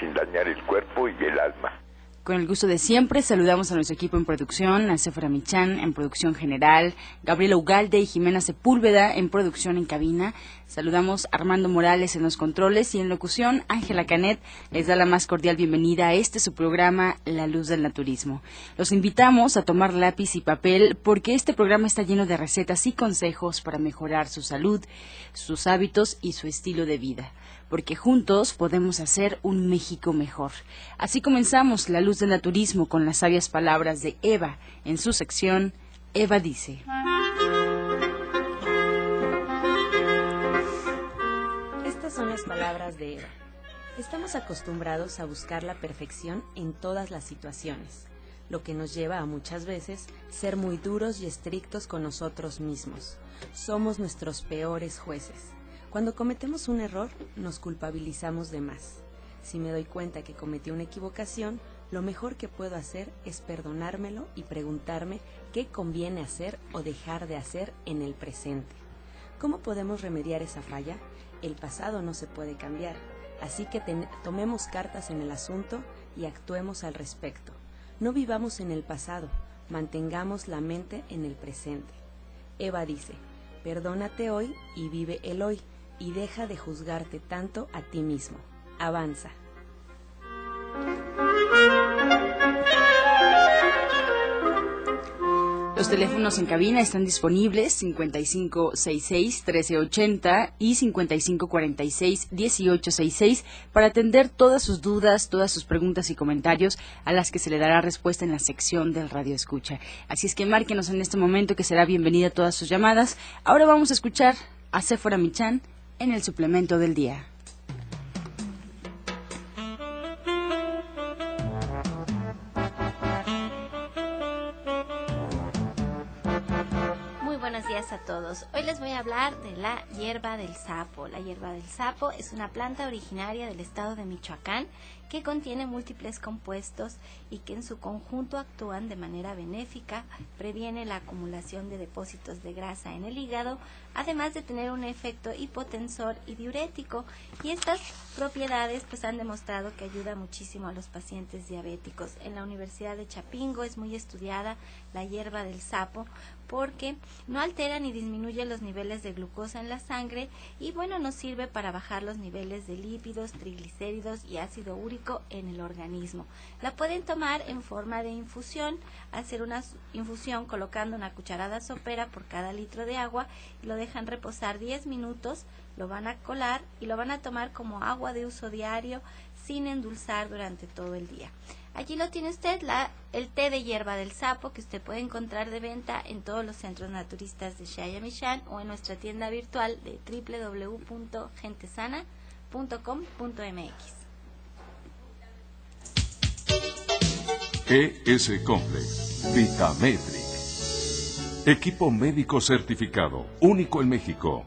sin dañar el cuerpo y el alma. Con el gusto de siempre, saludamos a nuestro equipo en producción, a Sephora Michan en producción general, Gabriela Ugalde y Jimena Sepúlveda en producción en cabina. Saludamos a Armando Morales en los controles y en locución, Ángela Canet les da la más cordial bienvenida a este su programa La Luz del Naturismo. Los invitamos a tomar lápiz y papel porque este programa está lleno de recetas y consejos para mejorar su salud, sus hábitos y su estilo de vida porque juntos podemos hacer un México mejor. Así comenzamos La Luz del Naturismo con las sabias palabras de Eva en su sección Eva dice. Estas son las palabras de Eva. Estamos acostumbrados a buscar la perfección en todas las situaciones, lo que nos lleva a muchas veces ser muy duros y estrictos con nosotros mismos. Somos nuestros peores jueces. Cuando cometemos un error, nos culpabilizamos de más. Si me doy cuenta que cometí una equivocación, lo mejor que puedo hacer es perdonármelo y preguntarme qué conviene hacer o dejar de hacer en el presente. ¿Cómo podemos remediar esa falla? El pasado no se puede cambiar, así que tomemos cartas en el asunto y actuemos al respecto. No vivamos en el pasado, mantengamos la mente en el presente. Eva dice, perdónate hoy y vive el hoy y deja de juzgarte tanto a ti mismo. Avanza. Los teléfonos en cabina están disponibles 5566-1380 y 5546-1866 para atender todas sus dudas, todas sus preguntas y comentarios a las que se le dará respuesta en la sección del Radio Escucha. Así es que márquenos en este momento que será bienvenida a todas sus llamadas. Ahora vamos a escuchar a Sephora Michan en el suplemento del día. Hoy les voy a hablar de la hierba del sapo. La hierba del sapo es una planta originaria del estado de Michoacán que contiene múltiples compuestos y que en su conjunto actúan de manera benéfica, previene la acumulación de depósitos de grasa en el hígado, además de tener un efecto hipotensor y diurético. Y estas propiedades pues han demostrado que ayuda muchísimo a los pacientes diabéticos. En la Universidad de Chapingo es muy estudiada la hierba del sapo porque no altera ni disminuye los niveles de glucosa en la sangre y bueno, nos sirve para bajar los niveles de lípidos, triglicéridos y ácido úrico en el organismo. La pueden tomar en forma de infusión, hacer una infusión colocando una cucharada sopera por cada litro de agua y lo dejan reposar 10 minutos, lo van a colar y lo van a tomar como agua de uso diario sin endulzar durante todo el día. Allí lo tiene usted, la, el té de hierba del sapo que usted puede encontrar de venta en todos los centros naturistas de Shayamishan o en nuestra tienda virtual de www.gentesana.com.mx. ES Complex, Vitametric. Equipo médico certificado, único en México.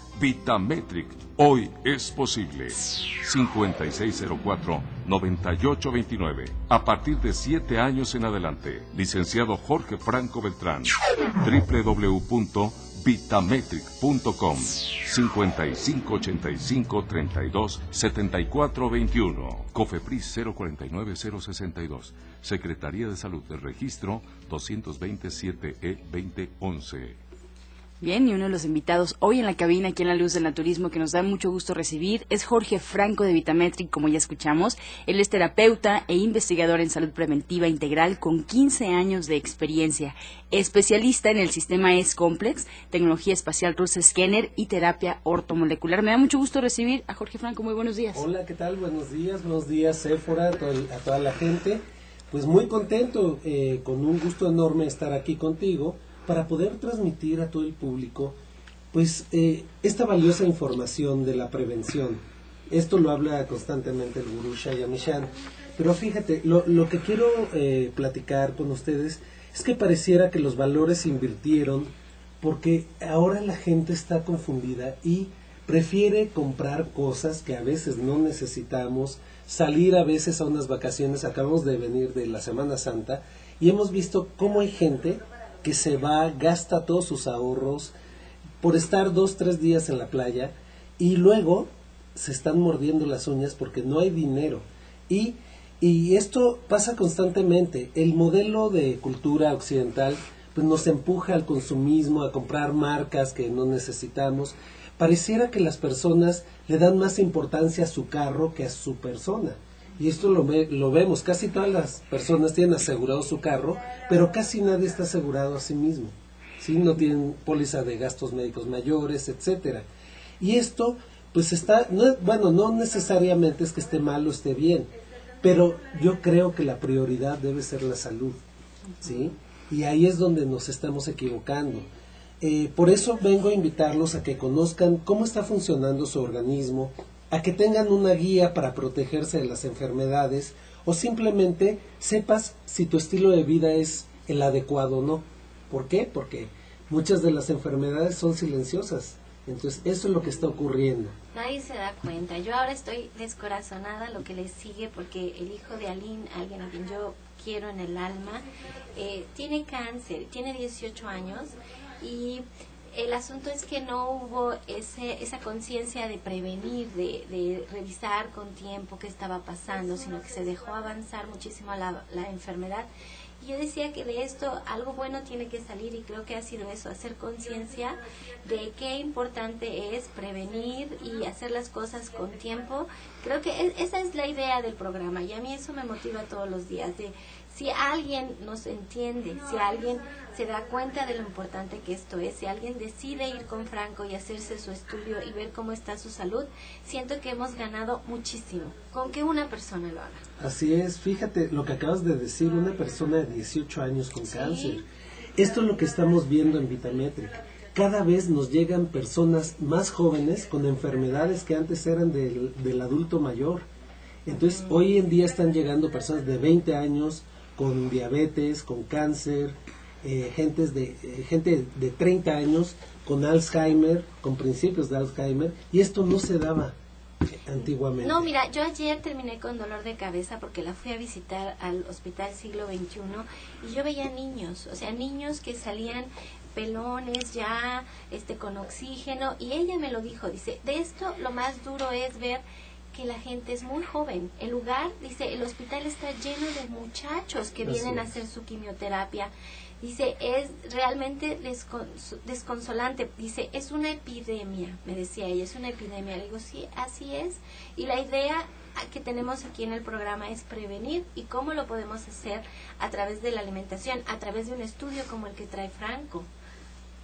Vitametric, hoy es posible. 5604-9829. A partir de 7 años en adelante. Licenciado Jorge Franco Beltrán. www.vitametric.com 5585-32-7421. Cofepris 049062. Secretaría de Salud del Registro 227E2011. Bien, y uno de los invitados hoy en la cabina, aquí en la Luz del Naturismo, que nos da mucho gusto recibir, es Jorge Franco de Vitametric, como ya escuchamos. Él es terapeuta e investigador en salud preventiva integral con 15 años de experiencia, especialista en el sistema S-Complex, tecnología espacial rusa Scanner y terapia ortomolecular. Me da mucho gusto recibir a Jorge Franco. Muy buenos días. Hola, ¿qué tal? Buenos días, buenos días, Sephora, a, a toda la gente. Pues muy contento, eh, con un gusto enorme estar aquí contigo para poder transmitir a todo el público pues eh, esta valiosa información de la prevención. Esto lo habla constantemente el gurú Shayamishan. Pero fíjate, lo, lo que quiero eh, platicar con ustedes es que pareciera que los valores se invirtieron porque ahora la gente está confundida y prefiere comprar cosas que a veces no necesitamos, salir a veces a unas vacaciones, acabamos de venir de la Semana Santa y hemos visto cómo hay gente que se va, gasta todos sus ahorros por estar dos, tres días en la playa y luego se están mordiendo las uñas porque no hay dinero. Y, y esto pasa constantemente. El modelo de cultura occidental pues nos empuja al consumismo, a comprar marcas que no necesitamos. Pareciera que las personas le dan más importancia a su carro que a su persona. Y esto lo, lo vemos, casi todas las personas tienen asegurado su carro, pero casi nadie está asegurado a sí mismo. ¿sí? No tienen póliza de gastos médicos mayores, etcétera. Y esto, pues está, no, bueno, no necesariamente es que esté mal o esté bien, pero yo creo que la prioridad debe ser la salud, ¿sí? Y ahí es donde nos estamos equivocando. Eh, por eso vengo a invitarlos a que conozcan cómo está funcionando su organismo, a que tengan una guía para protegerse de las enfermedades o simplemente sepas si tu estilo de vida es el adecuado o no. ¿Por qué? Porque muchas de las enfermedades son silenciosas. Entonces, eso es lo que está ocurriendo. Nadie se da cuenta. Yo ahora estoy descorazonada lo que le sigue porque el hijo de Aline, alguien a quien yo quiero en el alma, eh, tiene cáncer, tiene 18 años y el asunto es que no hubo ese, esa conciencia de prevenir, de, de, revisar con tiempo qué estaba pasando, sino que se dejó avanzar muchísimo la, la enfermedad yo decía que de esto algo bueno tiene que salir y creo que ha sido eso, hacer conciencia de qué importante es prevenir y hacer las cosas con tiempo. Creo que e, esa es la idea del programa y a mí eso me motiva todos los días, de si alguien nos entiende, si alguien se da cuenta de lo importante que esto es, si alguien decide ir con Franco y hacerse su estudio y ver cómo está su salud, siento que hemos ganado muchísimo con que una persona lo haga. Así es, fíjate lo que acabas de decir, una persona de 18 años con cáncer. Esto es lo que estamos viendo en Vitametric. Cada vez nos llegan personas más jóvenes con enfermedades que antes eran del, del adulto mayor. Entonces, hoy en día están llegando personas de 20 años con diabetes, con cáncer, eh, gentes de, eh, gente de 30 años con Alzheimer, con principios de Alzheimer, y esto no se daba antiguamente. No, mira, yo ayer terminé con dolor de cabeza porque la fui a visitar al Hospital Siglo XXI y yo veía niños, o sea, niños que salían pelones ya este con oxígeno y ella me lo dijo, dice, de esto lo más duro es ver que la gente es muy joven. El lugar, dice, el hospital está lleno de muchachos que vienen a hacer su quimioterapia. Dice, es realmente desconsolante. Dice, es una epidemia, me decía ella, es una epidemia. Le digo, sí, así es. Y la idea que tenemos aquí en el programa es prevenir y cómo lo podemos hacer a través de la alimentación, a través de un estudio como el que trae Franco.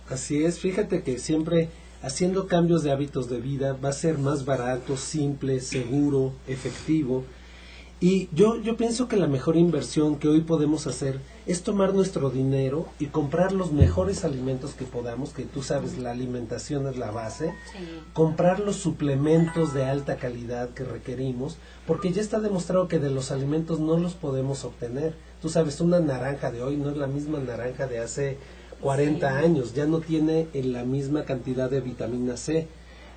Así es, fíjate que siempre haciendo cambios de hábitos de vida va a ser más barato, simple, seguro, efectivo. Y yo, yo pienso que la mejor inversión que hoy podemos hacer es tomar nuestro dinero y comprar los mejores alimentos que podamos, que tú sabes, la alimentación es la base, comprar los suplementos de alta calidad que requerimos, porque ya está demostrado que de los alimentos no los podemos obtener. Tú sabes, una naranja de hoy no es la misma naranja de hace 40 años, ya no tiene la misma cantidad de vitamina C.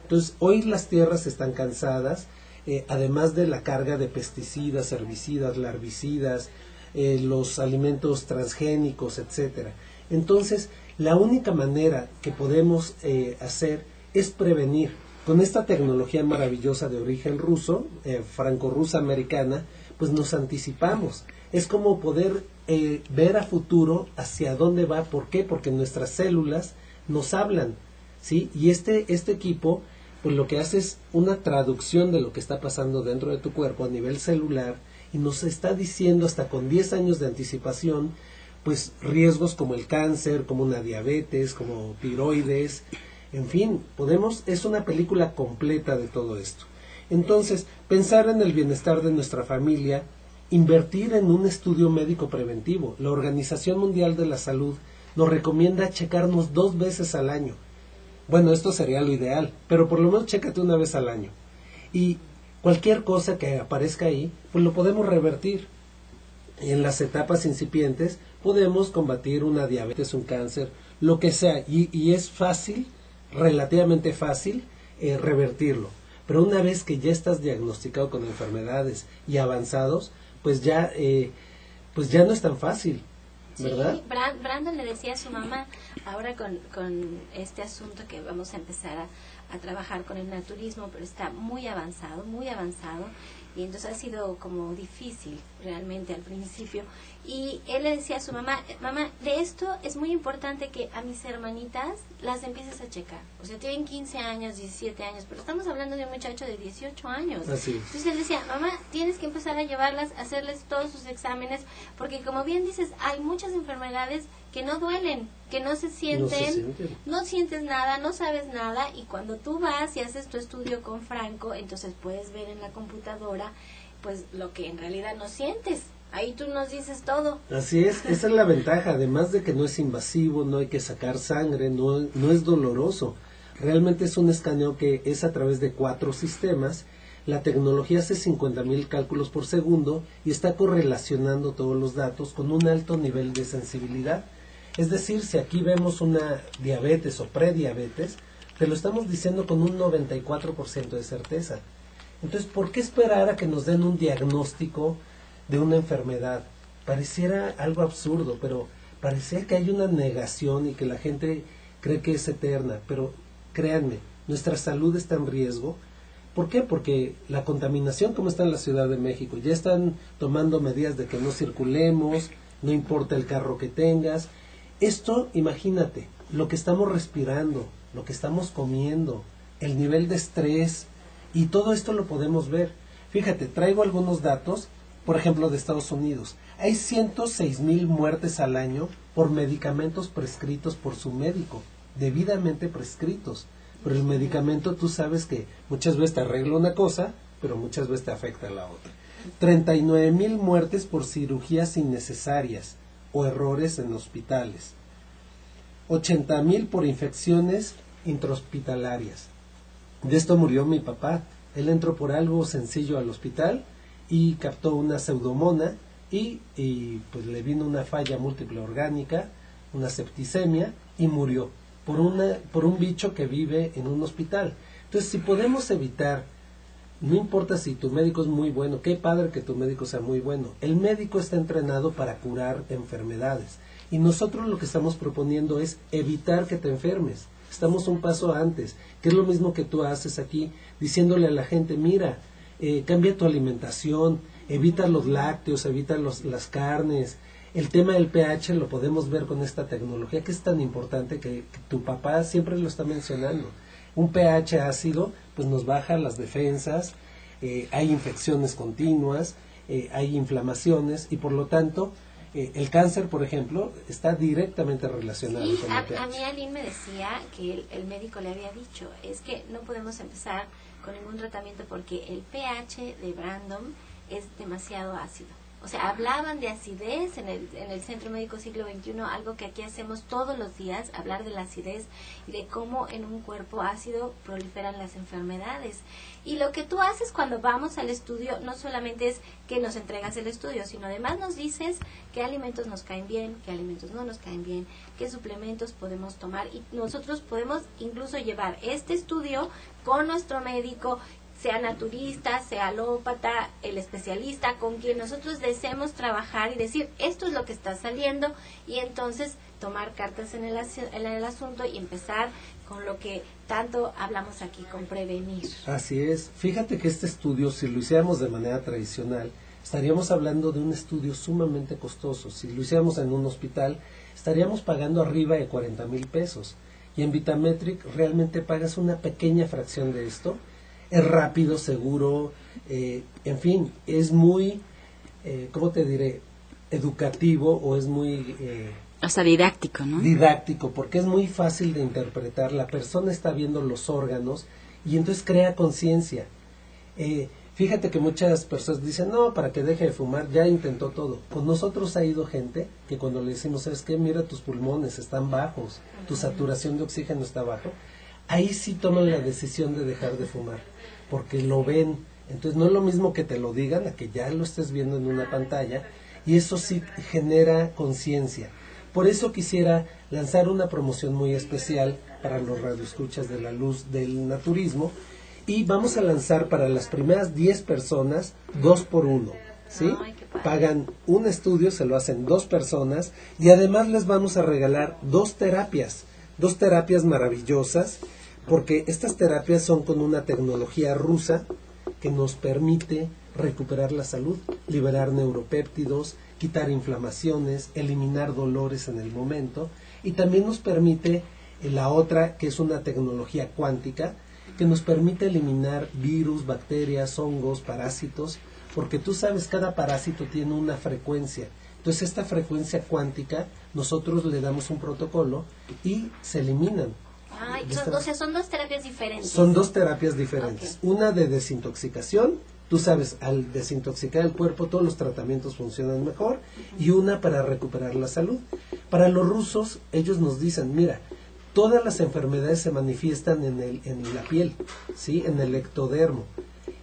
Entonces, hoy las tierras están cansadas, eh, además de la carga de pesticidas, herbicidas, larvicidas, eh, los alimentos transgénicos, etcétera. Entonces, la única manera que podemos eh, hacer es prevenir. Con esta tecnología maravillosa de origen ruso, franco-rusa americana, pues nos anticipamos. Es como poder eh, ver a futuro hacia dónde va, ¿por qué? Porque nuestras células nos hablan, ¿sí? Y este, este equipo, pues lo que hace es una traducción de lo que está pasando dentro de tu cuerpo a nivel celular y nos está diciendo hasta con 10 años de anticipación, pues riesgos como el cáncer, como una diabetes, como tiroides, en fin, podemos, es una película completa de todo esto. Entonces, pensar en el bienestar de nuestra familia, invertir en un estudio médico preventivo. La Organización Mundial de la Salud nos recomienda checarnos dos veces al año. Bueno, esto sería lo ideal, pero por lo menos chécate una vez al año. Y cualquier cosa que aparezca ahí, pues lo podemos revertir. en las etapas incipientes podemos combatir una diabetes, un cáncer, lo que sea, y, y es fácil, relativamente fácil, eh, revertirlo. Pero una vez que ya estás diagnosticado con enfermedades y avanzados, pues ya, eh, pues ya no es tan fácil. ¿verdad? Sí, Brandon le decía a su mamá, ahora con, con este asunto que vamos a empezar a, a trabajar con el naturismo, pero está muy avanzado, muy avanzado, y entonces ha sido como difícil realmente al principio. Y él le decía a su mamá, mamá, de esto es muy importante que a mis hermanitas las empieces a checar. O sea, tienen 15 años, 17 años, pero estamos hablando de un muchacho de 18 años. Entonces él decía, mamá, tienes que empezar a llevarlas, a hacerles todos sus exámenes, porque como bien dices, hay muchas enfermedades que no duelen, que no se sienten, no, sientes nada, no sabes nada y cuando tú vas y haces tu estudio con Franco, entonces puedes ver en la computadora pues lo que en realidad no sientes. Ahí tú nos dices todo. Así es, esa es la ventaja, además de que no es invasivo, no hay que sacar sangre, no, no es doloroso. Realmente es un escaneo que es a través de cuatro sistemas. La tecnología hace 50.000 cálculos por segundo y está correlacionando todos los datos con un alto nivel de sensibilidad. Es decir, si aquí vemos una diabetes o prediabetes, te lo estamos diciendo con un 94% de certeza. Entonces, ¿por qué esperar a que nos den un diagnóstico de una enfermedad? Pareciera algo absurdo, pero parece que hay una negación y que la gente cree que es eterna. Pero créanme, nuestra salud está en riesgo. ¿Por qué? Porque la contaminación como está en la Ciudad de México, ya están tomando medidas de que no circulemos, no importa el carro que tengas, esto, imagínate, lo que estamos respirando, lo que estamos comiendo, el nivel de estrés, y todo esto lo podemos ver. Fíjate, traigo algunos datos, por ejemplo, de Estados Unidos. Hay 106 mil muertes al año por medicamentos prescritos por su médico, debidamente prescritos. Pero el medicamento tú sabes que muchas veces te arregla una cosa, pero muchas veces te afecta a la otra. 39 mil muertes por cirugías innecesarias o errores en hospitales. 80 mil por infecciones intrahospitalarias. De esto murió mi papá. Él entró por algo sencillo al hospital y captó una pseudomona y, y pues le vino una falla múltiple orgánica, una septicemia y murió por, una, por un bicho que vive en un hospital. Entonces, si podemos evitar no importa si tu médico es muy bueno, qué padre que tu médico sea muy bueno. El médico está entrenado para curar enfermedades. Y nosotros lo que estamos proponiendo es evitar que te enfermes. Estamos un paso antes, que es lo mismo que tú haces aquí, diciéndole a la gente, mira, eh, cambia tu alimentación, evita los lácteos, evita los, las carnes. El tema del pH lo podemos ver con esta tecnología que es tan importante que tu papá siempre lo está mencionando un pH ácido pues nos baja las defensas, eh, hay infecciones continuas, eh, hay inflamaciones y por lo tanto eh, el cáncer, por ejemplo, está directamente relacionado con el pH. A mí Aline me decía que el, el, médico le había dicho, es que no podemos empezar con ningún tratamiento porque el pH de Brandon es demasiado ácido. O sea, hablaban de acidez en el, en el Centro Médico Siglo XXI, algo que aquí hacemos todos los días, hablar de la acidez y de cómo en un cuerpo ácido proliferan las enfermedades. Y lo que tú haces cuando vamos al estudio no solamente es que nos entregas el estudio, sino además nos dices qué alimentos nos caen bien, qué alimentos no nos caen bien, qué suplementos podemos tomar y nosotros podemos incluso llevar este estudio con nuestro médico sea naturista, sea alópata, el especialista, con quien nosotros deseemos trabajar y decir, esto es lo que está saliendo, y entonces tomar cartas en el, en el asunto y empezar con lo que tanto hablamos aquí, con prevenir. Así es. Fíjate que este estudio, si lo hiciéramos de manera tradicional, estaríamos hablando de un estudio sumamente costoso. Si lo hiciéramos en un hospital, estaríamos pagando arriba de 40 mil pesos. Y en Vitametric realmente pagas una pequeña fracción de esto es rápido, seguro, eh, en fin, es muy, eh, ¿cómo te diré? Educativo o es muy... Eh, Hasta didáctico, ¿no? Didáctico, porque es muy fácil de interpretar. La persona está viendo los órganos y entonces crea conciencia. Eh, fíjate que muchas personas dicen, no, para que deje de fumar, ya intentó todo. Con nosotros ha ido gente que cuando le decimos, ¿sabes qué? Mira, tus pulmones están bajos, tu saturación de oxígeno está bajo. Ahí sí toman la decisión de dejar de fumar porque lo ven. Entonces no es lo mismo que te lo digan a que ya lo estés viendo en una pantalla y eso sí genera conciencia. Por eso quisiera lanzar una promoción muy especial para los radioescuchas de la luz del naturismo y vamos a lanzar para las primeras 10 personas dos por uno. ¿sí? Pagan un estudio, se lo hacen dos personas y además les vamos a regalar dos terapias, dos terapias maravillosas, porque estas terapias son con una tecnología rusa que nos permite recuperar la salud, liberar neuropéptidos, quitar inflamaciones, eliminar dolores en el momento y también nos permite eh, la otra que es una tecnología cuántica que nos permite eliminar virus, bacterias, hongos, parásitos, porque tú sabes cada parásito tiene una frecuencia. Entonces esta frecuencia cuántica nosotros le damos un protocolo y se eliminan. Ay, son, o sea, son dos terapias diferentes. Son dos terapias diferentes. Una de desintoxicación Tú sabes, al desintoxicar el cuerpo todos los tratamientos funcionan mejor y una para recuperar la salud. Para los rusos, ellos nos dicen, mira, todas las enfermedades se manifiestan en, el, en la piel, ¿sí? en el ectodermo.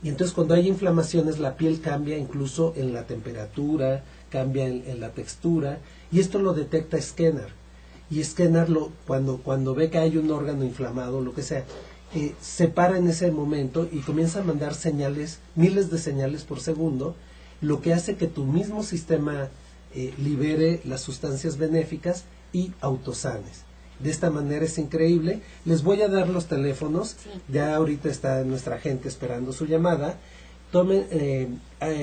Y entonces cuando hay inflamaciones la piel cambia incluso en la temperatura, cambia en, la textura y esto lo detecta Scanner. Y Scanner lo, cuando, cuando ve que hay un órgano inflamado, lo que sea, eh, se para en ese momento y comienza a mandar señales, miles de señales por segundo, lo que hace que tu mismo sistema eh, libere las sustancias benéficas y autosanes. De esta manera es increíble. Les voy a dar los teléfonos. Ya ahorita está nuestra gente esperando su llamada. Tomen, eh,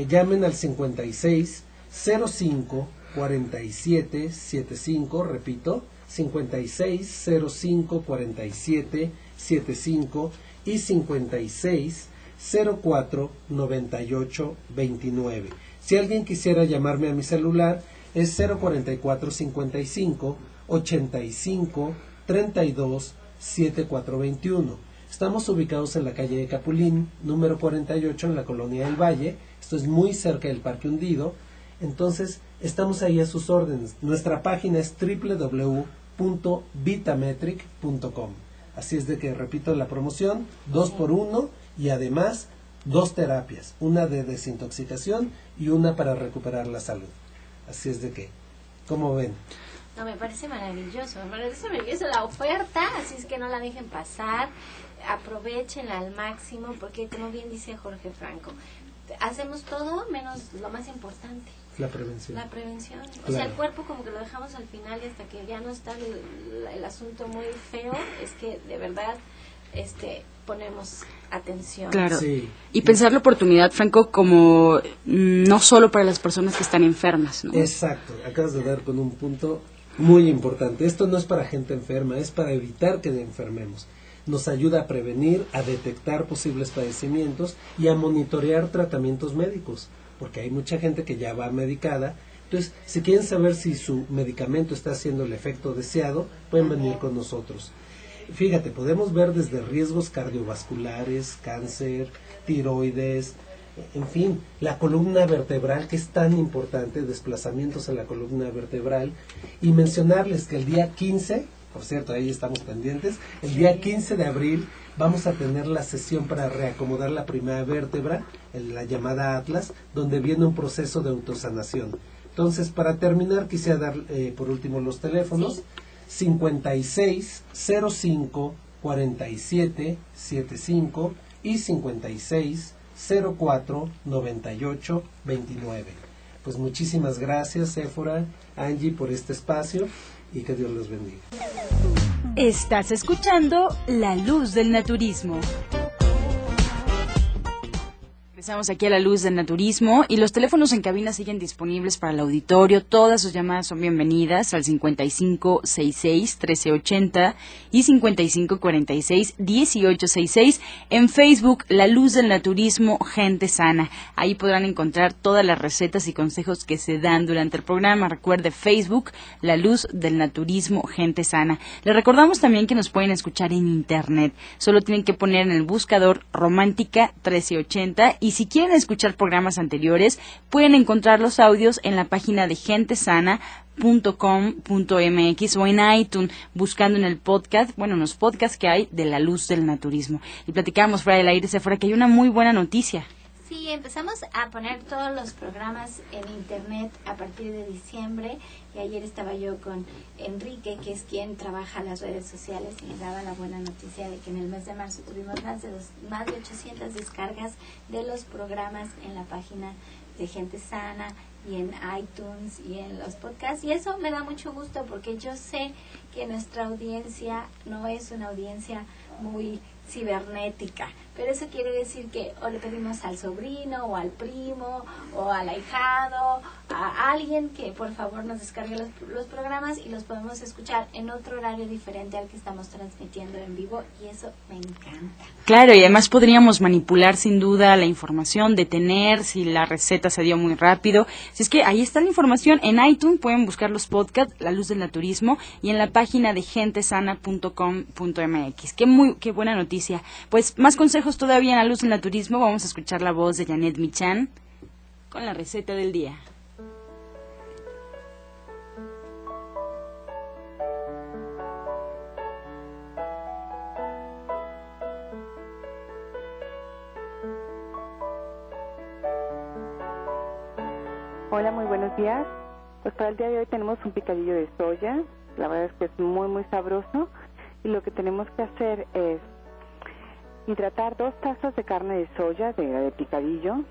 llamen al 56 05 47 75, repito, 56 05 47 75 y 56 04 98 29. Si alguien quisiera llamarme a mi celular es 044 55 85 32 7421. Estamos ubicados en la calle de Capulín, número 48 en la colonia del Valle. Esto es muy cerca del Parque Hundido. Entonces, estamos ahí a sus órdenes. Nuestra página es www.vitametric.com. Así es de que repito la promoción, dos por uno y además dos terapias, una de desintoxicación y una para recuperar la salud. Así es de que, ¿cómo ven? No, me parece maravilloso, me parece maravilloso la oferta, así es que no la dejen pasar, aprovechenla al máximo, porque como bien dice Jorge Franco, hacemos todo menos lo más importante. La prevención. La prevención. O sea, el cuerpo como que lo dejamos al final y hasta que ya no está el, asunto muy feo, es que de verdad este ponemos atención. Claro. Y pensar la oportunidad, Franco, como mm, no solo para las personas que están enfermas, ¿no? Exacto. Acabas de dar con un punto muy importante. Esto no es para gente enferma, es para evitar que enfermemos. Nos ayuda a prevenir, a detectar posibles padecimientos y a monitorear tratamientos médicos porque hay mucha gente que ya va medicada. Entonces, si quieren saber si su medicamento está haciendo el efecto deseado, pueden venir con nosotros. Fíjate, podemos ver desde riesgos cardiovasculares, cáncer, tiroides, en fin, la columna vertebral que es tan importante, desplazamientos en la columna vertebral, y mencionarles que el día 15, por cierto, ahí estamos pendientes, el día 15 de abril vamos a tener la sesión para reacomodar la primera vértebra, en la llamada Atlas, donde viene un proceso de autosanación. Entonces, para terminar, quisiera dar eh, por último los teléfonos. 56 05 47 75 y 56 04 98 29. Pues muchísimas gracias, Éfora, Angie, por este espacio y que Dios los bendiga. Estás escuchando La Luz del Naturismo. Estamos aquí a la luz del naturismo y los teléfonos en cabina siguen disponibles para el auditorio. Todas sus llamadas son bienvenidas al 5566-1380 y 5546-1866. En Facebook, La Luz del Naturismo, Gente Sana. Ahí podrán encontrar todas las recetas y consejos que se dan durante el programa. Recuerde Facebook, La Luz del Naturismo, Gente Sana. Les recordamos también que nos pueden escuchar en Internet. Solo tienen que poner en el buscador Romántica 1380 y si quieren escuchar programas anteriores, pueden encontrar los audios en la página de gentesana.com.mx o en iTunes buscando en el podcast, bueno, en los podcasts que hay de la luz del naturismo. Y platicamos fuera del aire, se fuera que hay una muy buena noticia. Sí, empezamos a poner todos los programas en internet a partir de diciembre y ayer estaba yo con Enrique, que es quien trabaja las redes sociales y me daba la buena noticia de que en el mes de marzo tuvimos más de, más de 800 descargas de los programas en la página de Gente Sana y en iTunes y en los podcasts y eso me da mucho gusto porque yo sé que nuestra audiencia no es una audiencia muy cibernética. Pero eso quiere decir que o le pedimos al sobrino o al primo o al ahijado, a alguien que por favor nos descargue los, los, programas y los podemos escuchar en otro horario diferente al que estamos transmitiendo en vivo y eso me encanta. Claro, y además podríamos manipular sin duda la información, detener si la receta se dio muy rápido. Si es que ahí está la información en iTunes, pueden buscar los podcasts La Luz del Naturismo y en la página de gentesana.com.mx. Qué muy qué buena noticia. Pues más consejos todavía en La Luz del Naturismo, vamos a escuchar la voz de Janet Michan con la receta del día. Hola, muy buenos días. Pues para el día de hoy tenemos un picadillo de soya. La verdad es que es muy, muy sabroso. Y lo que tenemos que hacer es hidratar dos tazas de carne de soya de, picadillo.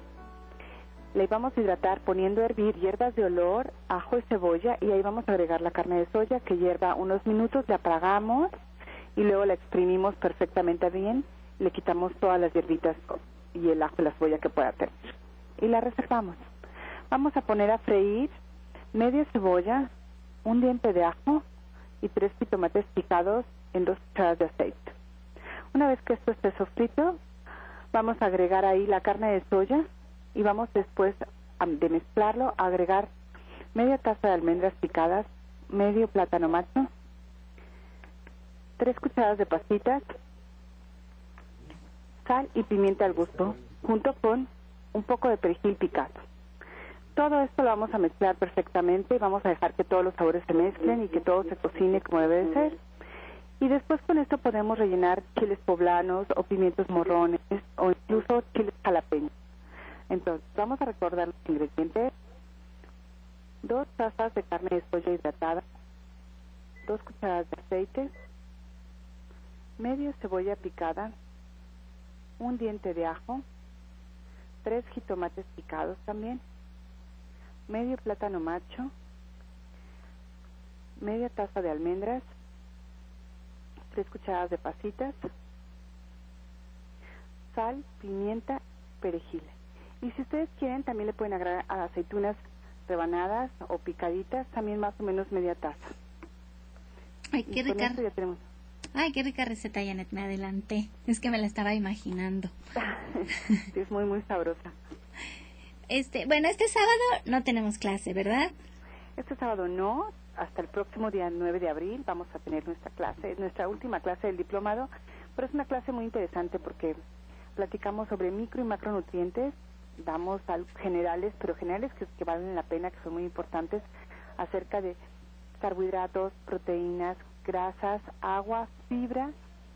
Le vamos a hidratar poniendo a hervir hierbas de olor, ajo y cebolla y ahí vamos a agregar la carne de soya que hierva unos minutos, la apagamos y luego la exprimimos perfectamente bien. Le quitamos todas las hierbitas y el ajo y la cebolla que pueda tener y la reservamos. Vamos a poner a freír media cebolla, un diente de ajo y tres tomates picados en dos cucharadas de aceite. Una vez que esto esté sofrito, vamos a agregar ahí la carne de soya y vamos después de mezclarlo a agregar media taza de almendras picadas, medio plátano macho, tres cucharadas de pasitas, sal y pimienta al gusto, junto con un poco de perejil picado. Todo esto lo vamos a mezclar perfectamente y vamos a dejar que todos los sabores se mezclen y que todo se cocine como debe de ser. Y después con esto podemos rellenar chiles poblanos o pimientos morrones o incluso chiles jalapeños. Entonces, vamos a recordar los ingredientes. Dos tazas de carne de soya hidratada, dos cucharadas de aceite, medio cebolla picada, un diente de ajo, tres jitomates picados también, medio plátano macho, media taza de almendras, tres cucharadas de pasitas, sal, pimienta, perejil. Y si ustedes quieren, también le pueden agregar aceitunas rebanadas o picaditas, también más o menos media taza. Ay, qué rica. Ay, qué rica receta, Janet, me adelanté. Es que me la estaba imaginando. es muy, muy sabrosa. Este, bueno, este sábado no tenemos clase, ¿verdad? Este sábado no, hasta el próximo día 9 de abril vamos a tener nuestra clase, nuestra última clase del diplomado, pero es una clase muy interesante porque platicamos sobre micro y macronutrientes, damos generales, pero generales que, valen la pena, que son muy importantes, acerca de carbohidratos, proteínas, grasas, agua, fibra,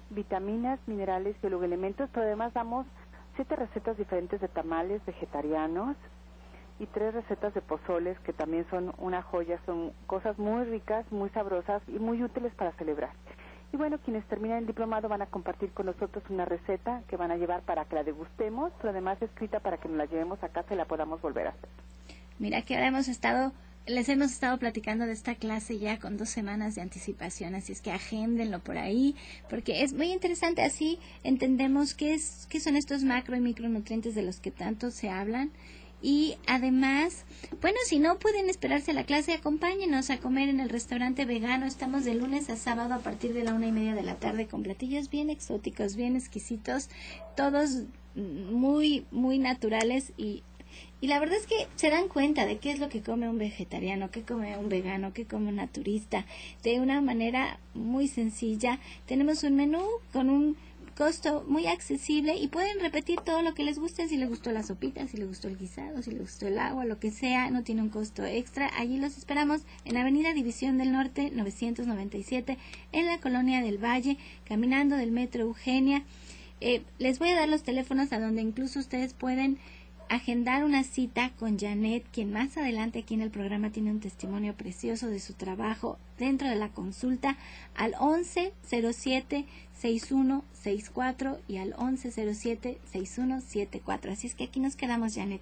vitaminas, minerales y elementos, pero además damos siete recetas diferentes de tamales vegetarianos y tres recetas de pozoles que también son una joya, son cosas muy ricas, muy sabrosas y muy útiles para celebrar. Y bueno, quienes terminan el diplomado van a compartir con nosotros una receta que van a llevar para que la degustemos, pero además escrita para que nos la llevemos a casa y la podamos volver a hacer. Mira que ahora hemos estado les hemos estado platicando de esta clase ya con dos semanas de anticipación, así es que agéndenlo por ahí, porque es muy interesante, así entendemos qué, es, qué son estos macro y micronutrientes de los que tanto se hablan. Y además, bueno, si no pueden esperarse a la clase, acompáñenos a comer en el restaurante vegano. Estamos de lunes a sábado a partir de la una y media de la tarde con platillos bien exóticos, bien exquisitos, todos muy, muy naturales y y la verdad es que se dan cuenta de qué es lo que come un vegetariano, qué come un vegano, qué come un naturista. De una manera muy sencilla, tenemos un menú con un costo muy accesible y pueden repetir todo lo que les guste, si les gustó la sopita, si les gustó el guisado, si les gustó el agua, lo que sea, no tiene un costo extra. Allí los esperamos en Avenida División del Norte 997 en la Colonia del Valle, caminando del Metro Eugenia. Eh, les voy a dar los teléfonos a donde incluso ustedes pueden agendar una cita con Janet, quien más adelante aquí en el programa tiene un testimonio precioso de su trabajo dentro de la consulta al 1107 6164 y al 1107 6174. Así es que aquí nos quedamos, Janet.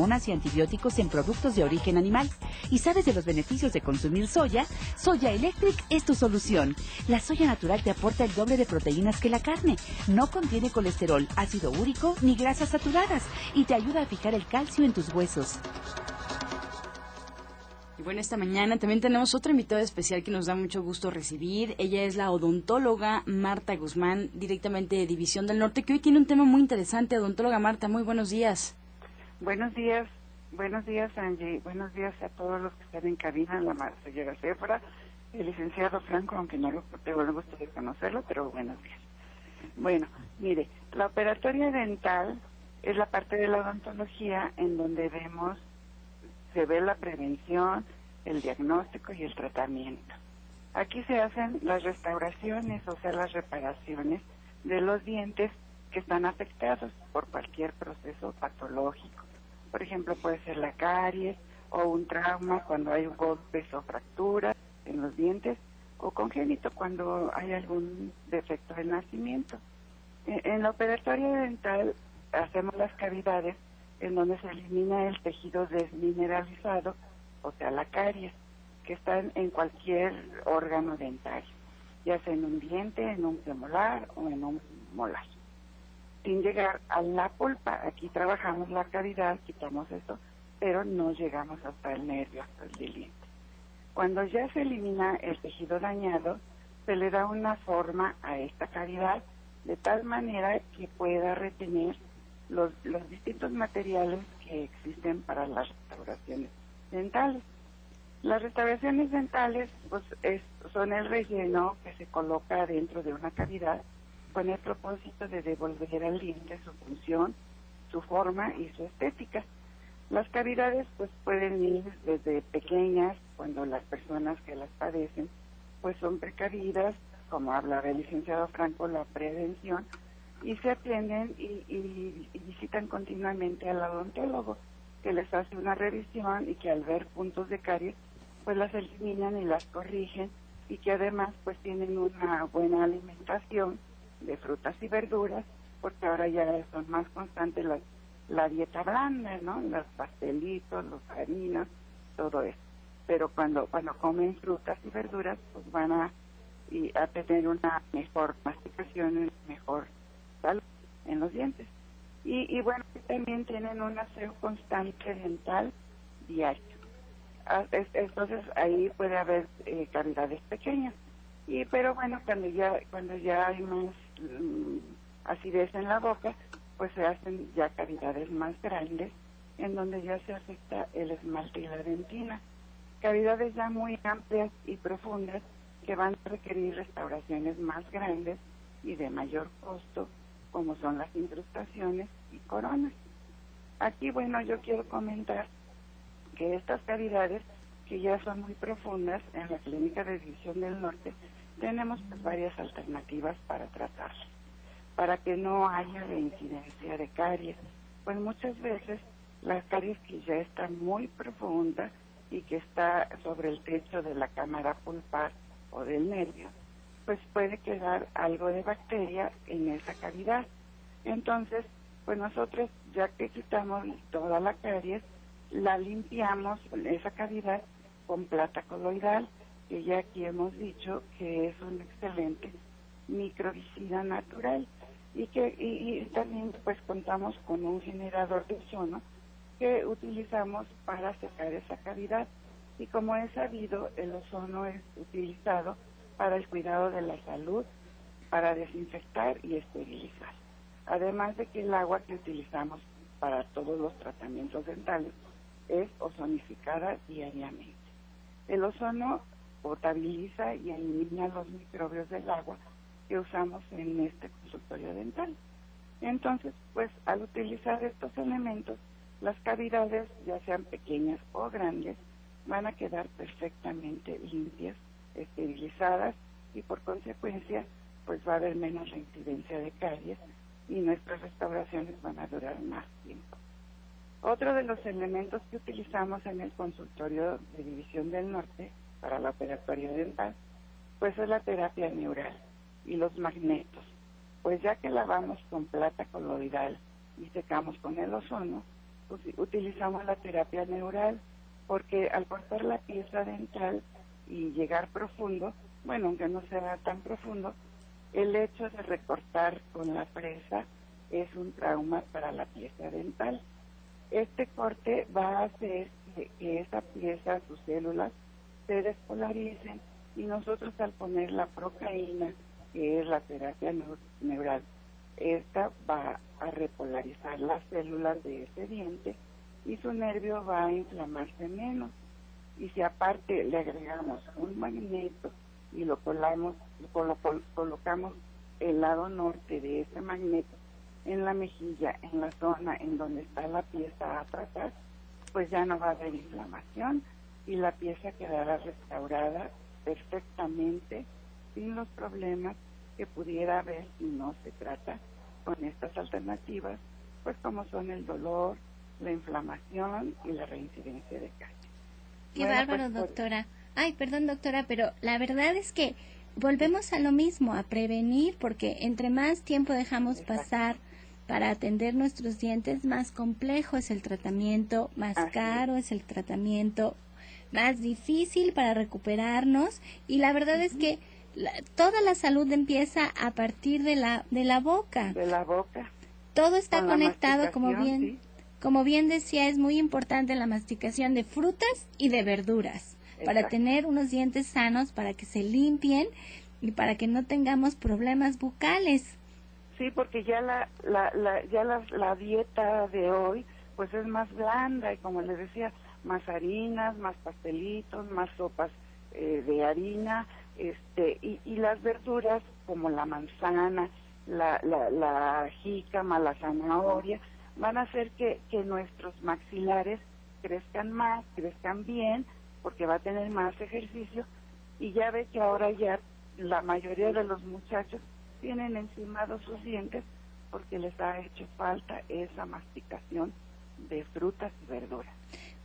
y antibióticos en productos de origen animal y sabes de los beneficios de consumir soya, Soya Electric es tu solución. La soya natural te aporta el doble de proteínas que la carne. No contiene colesterol, ácido úrico ni grasas saturadas y te ayuda a fijar el calcio en tus huesos. Y bueno, esta mañana también tenemos otra invitada especial que nos da mucho gusto recibir. Ella es la odontóloga Marta Guzmán, directamente de División del Norte, que hoy tiene un tema muy interesante. Odontóloga Marta, muy buenos días. Buenos días, buenos días Angie, buenos días a todos los que están en cabina, la señora Cefra, el licenciado Franco, aunque no lo tengo el gusto de conocerlo, pero buenos días. Bueno, mire, la operatoria dental es la parte de la odontología en donde vemos, se ve la prevención, el diagnóstico y el tratamiento. Aquí se hacen las restauraciones, o sea, las reparaciones de los dientes que están afectados por cualquier proceso patológico. Por ejemplo, puede ser la caries o un trauma cuando hay golpes o fracturas en los dientes o congénito cuando hay algún defecto del nacimiento. E, en, la operatoria dental hacemos las cavidades en donde se elimina el tejido desmineralizado, o sea, la caries, que está en, cualquier órgano dental, ya sea en un diente, en un premolar o en un molar sin llegar a la pulpa. Aquí trabajamos la cavidad, quitamos eso, pero no llegamos hasta el nervio, hasta el diente. Cuando ya se elimina el tejido dañado, se le da una forma a esta cavidad de tal manera que pueda retener los, los distintos materiales que existen para las restauraciones dentales. Las restauraciones dentales pues, son el relleno que se coloca dentro de una cavidad con el propósito de devolver al diente su función, su forma y su estética. Las cavidades pues pueden ir desde pequeñas, cuando las personas que las padecen pues son precavidas, como hablaba el licenciado Franco, la prevención, y se atienden y, y, visitan continuamente al odontólogo, que les hace una revisión y que al ver puntos de caries, pues las eliminan y las corrigen, y que además pues tienen una buena alimentación de frutas y verduras, porque ahora ya son más constantes la, dieta blanda, ¿no? Los pastelitos, los harinas, todo eso. Pero cuando, cuando comen frutas y verduras, pues van a, y a tener una mejor masticación, una mejor salud en los dientes. Y, y bueno, también tienen un aseo constante dental diario. Ah, entonces ahí puede haber eh, cavidades pequeñas. Y pero bueno, cuando ya cuando ya hay más acidez en la boca, pues se hacen ya cavidades más grandes en donde ya se afecta el esmalte y la dentina. Cavidades ya muy amplias y profundas que van a requerir restauraciones más grandes y de mayor costo, como son las incrustaciones y coronas. Aquí, bueno, yo quiero comentar que estas cavidades, que ya son muy profundas en la Clínica de División del Norte, tenemos pues, varias alternativas para tratarlas, para que no haya incidencia de caries. Pues muchas veces las caries que ya están muy profundas y que está sobre el techo de la cámara pulpar o del nervio, pues puede quedar algo de bacteria en esa cavidad. Entonces, pues nosotros ya que quitamos toda la caries, la limpiamos esa cavidad con plata coloidal que ya aquí hemos dicho que es un excelente microbicida natural y que y, también pues contamos con un generador de ozono que utilizamos para secar esa cavidad y como es sabido el ozono es utilizado para el cuidado de la salud, para desinfectar y esterilizar. Además de que el agua que utilizamos para todos los tratamientos dentales es ozonificada diariamente. El ozono potabiliza y elimina los microbios del agua que usamos en este consultorio dental. Entonces, pues al utilizar estos elementos, las cavidades, ya sean pequeñas o grandes, van a quedar perfectamente limpias, esterilizadas y por consecuencia, pues va a haber menos reincidencia de caries y nuestras restauraciones van a durar más tiempo. Otro de los elementos que utilizamos en el consultorio de División del Norte para la operatoria dental, pues es la terapia neural y los magnetos. Pues ya que lavamos con plata coloidal y secamos con el ozono, pues utilizamos la terapia neural porque al cortar la pieza dental y llegar profundo, bueno, aunque no sea tan profundo, el hecho de recortar con la presa es un trauma para la pieza dental este corte va a hacer que, esa pieza, sus células, se despolaricen y nosotros al poner la procaína, que es la terapia neural, esta va a repolarizar las células de ese diente y su nervio va a inflamarse menos. Y si aparte le agregamos un magneto y lo, colamos, lo colocamos el lado norte de ese magneto en la mejilla, en la zona en donde está la pieza a tratar, pues ya no va a haber inflamación y la pieza quedará restaurada perfectamente sin los problemas que pudiera haber si no se trata con estas alternativas, pues como son el dolor, la inflamación y la reincidencia de caries. Qué bárbaro, pues, doctora. Ay, perdón, doctora, pero la verdad es que volvemos a lo mismo, a prevenir, porque entre más tiempo dejamos pasar para atender nuestros dientes, más complejo es el tratamiento, más caro es el tratamiento, más difícil para recuperarnos y la verdad es que toda la salud empieza a partir de la de la boca. De la boca. Todo está conectado como bien como bien decía, es muy importante la masticación de frutas y de verduras para tener unos dientes sanos, para que se limpien y para que no tengamos problemas bucales. Sí, porque ya la, la, la ya la, la, dieta de hoy pues es más blanda y como les decía, más harinas, más pastelitos, más sopas eh, de harina, este y, y las verduras como la manzana, la, la, la jícama, la zanahoria, van a hacer que, que nuestros maxilares crezcan más, crezcan bien, porque va a tener más ejercicio y ya ve que ahora ya la mayoría de los muchachos tienen encimados sus dientes porque les ha hecho falta esa masticación de frutas y verduras.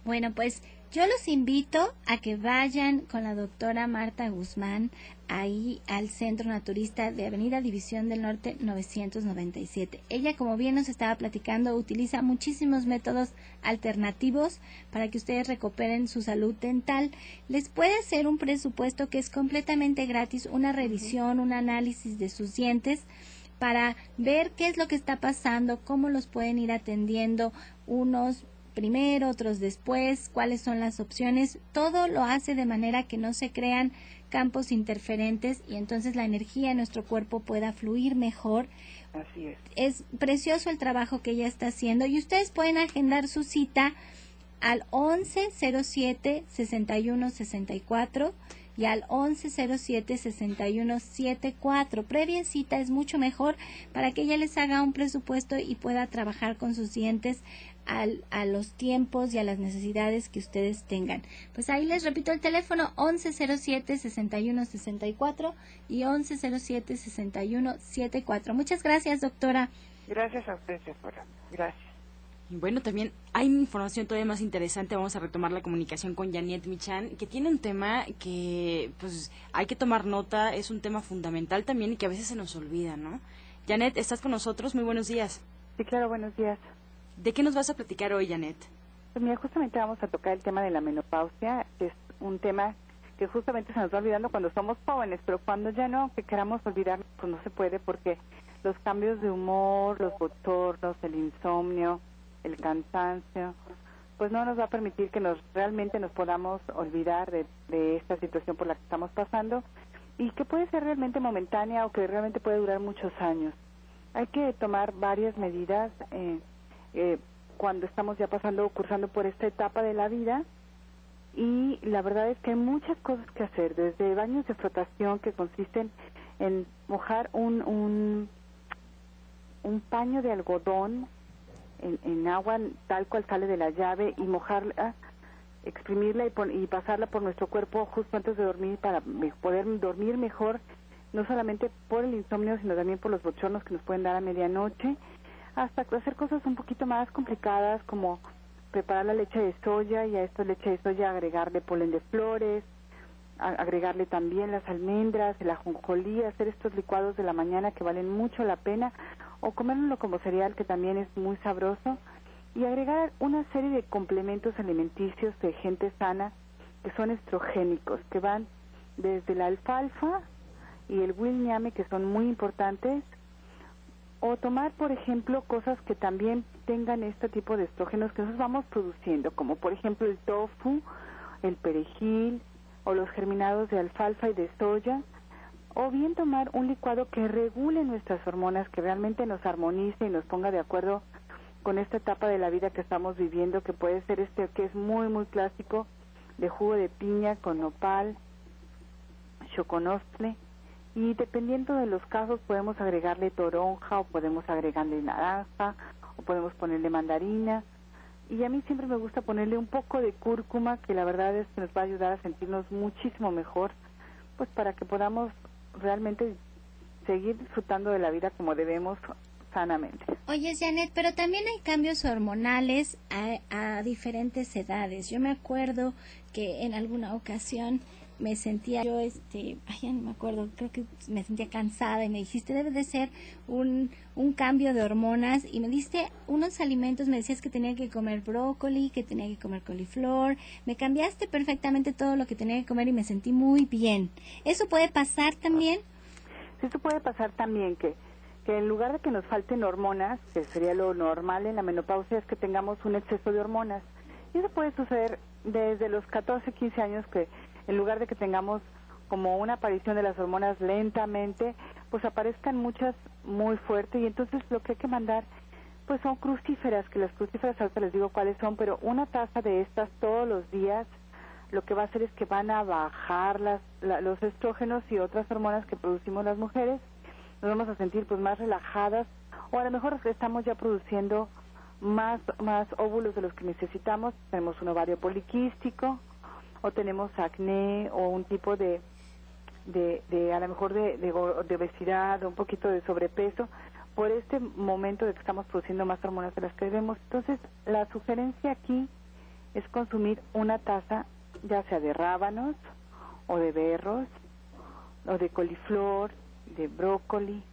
Bueno, pues yo los invito a que vayan con la doctora Marta Guzmán ahí al Centro Naturista de Avenida División del Norte 997. Ella, como bien nos estaba platicando, utiliza muchísimos métodos alternativos para que ustedes recuperen su salud dental. Les puede hacer un presupuesto que es completamente gratis, una revisión, un análisis de sus dientes para ver qué es lo que está pasando, cómo los pueden ir atendiendo unos primero, otros después, cuáles son las opciones. Todo lo hace de manera que no se crean campos interferentes y entonces la energía en nuestro cuerpo pueda fluir mejor. Así es. Es precioso el trabajo que ella está haciendo y ustedes pueden agendar su cita al 1107 6164 y al 1107 6174. Previa cita es mucho mejor para que ella les haga un presupuesto y pueda trabajar con sus dientes al, a los tiempos y a las necesidades que ustedes tengan. Pues ahí les repito el teléfono 1107-6164 y 1107-6174. Muchas gracias, doctora. Gracias a usted, Sephora. Gracias. Y bueno, también hay información todavía más interesante. Vamos a retomar la comunicación con Janet Michan, que tiene un tema que pues hay que tomar nota, es un tema fundamental también y que a veces se nos olvida, ¿no? Janet, ¿estás con nosotros? Muy buenos días. Sí, claro, buenos días. ¿De qué nos vas a platicar hoy, Janet? Pues mira, justamente vamos a tocar el tema de la menopausia, que es un tema que justamente se nos va olvidando cuando somos jóvenes, pero cuando ya no, que queramos olvidar, pues no se puede porque los cambios de humor, los bochornos, el insomnio, el cansancio, pues no nos va a permitir que nos realmente nos podamos olvidar de, de esta situación por la que estamos pasando y que puede ser realmente momentánea o que realmente puede durar muchos años. Hay que tomar varias medidas. Eh, eh, cuando estamos ya pasando cursando por esta etapa de la vida. Y la verdad es que hay muchas cosas que hacer, desde baños de frotación que consisten en mojar un, un, un paño de algodón en, agua tal cual sale de la llave y mojarla, exprimirla y, y pasarla por nuestro cuerpo justo antes de dormir para poder dormir mejor, no solamente por el insomnio, sino también por los bochornos que nos pueden dar a medianoche, hasta hacer cosas un poquito más complicadas como preparar la leche de soya y a esta leche de soya agregarle polen de flores, agregarle también las almendras, el ajonjolí, hacer estos licuados de la mañana que valen mucho la pena, o comérnoslo como cereal que también es muy sabroso, y agregar una serie de complementos alimenticios de gente sana que son estrogénicos, que van desde la alfalfa y el ñame que son muy importantes, o tomar, por ejemplo, cosas que también tengan este tipo de estrógenos que nosotros vamos produciendo, como por ejemplo el tofu, el perejil o los germinados de alfalfa y de soya, o bien tomar un licuado que regule nuestras hormonas, que realmente nos armonice y nos ponga de acuerdo con esta etapa de la vida que estamos viviendo, que puede ser este que es muy, muy clásico, de jugo de piña con nopal, choconostle, y dependiendo de los casos podemos agregarle toronja o podemos agregarle naranja o podemos ponerle mandarina y a mí siempre me gusta ponerle un poco de cúrcuma que la verdad es que nos va a ayudar a sentirnos muchísimo mejor pues para que podamos realmente seguir disfrutando de la vida como debemos sanamente. Oye, Janet, pero también hay cambios hormonales a, a diferentes edades. Yo me acuerdo que en alguna ocasión me sentía yo, este, ay, ya no me acuerdo, creo que me sentía cansada y me dijiste, debe de ser un, un cambio de hormonas y me diste unos alimentos, me decías que tenía que comer brócoli, que tenía que comer coliflor, me cambiaste perfectamente todo lo que tenía que comer y me sentí muy bien. ¿Eso puede pasar también? Sí, eso puede pasar también, que, que en lugar de que nos falten hormonas, que sería lo normal en la menopausia, es que tengamos un exceso de hormonas. Y eso puede suceder desde los 14, 15 años que en lugar de que tengamos como una aparición de las hormonas lentamente, pues aparezcan muchas muy fuertes. Y entonces lo que hay que mandar pues son crucíferas, que las crucíferas ahorita les digo cuáles son, pero una taza de estas todos los días lo que va a hacer es que van a bajar las, los estrógenos y otras hormonas que producimos las mujeres, nos vamos a sentir pues más relajadas o a lo mejor estamos ya produciendo más, más óvulos de los que necesitamos, tenemos un ovario poliquístico, o tenemos acné o un tipo de, de, a lo mejor de, de, obesidad o un poquito de sobrepeso por este momento de que estamos produciendo más hormonas de las que debemos. Entonces, la sugerencia aquí es consumir una taza ya sea de rábanos o de berros o de coliflor, de brócoli,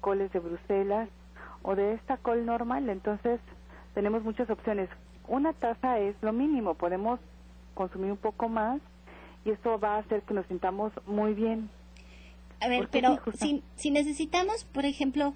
coles de Bruselas o de esta col normal. Entonces, tenemos muchas opciones. Una taza es lo mínimo, podemos consumir un poco más y eso va a hacer que nos sintamos muy bien. A ver, pero si, si necesitamos, por ejemplo,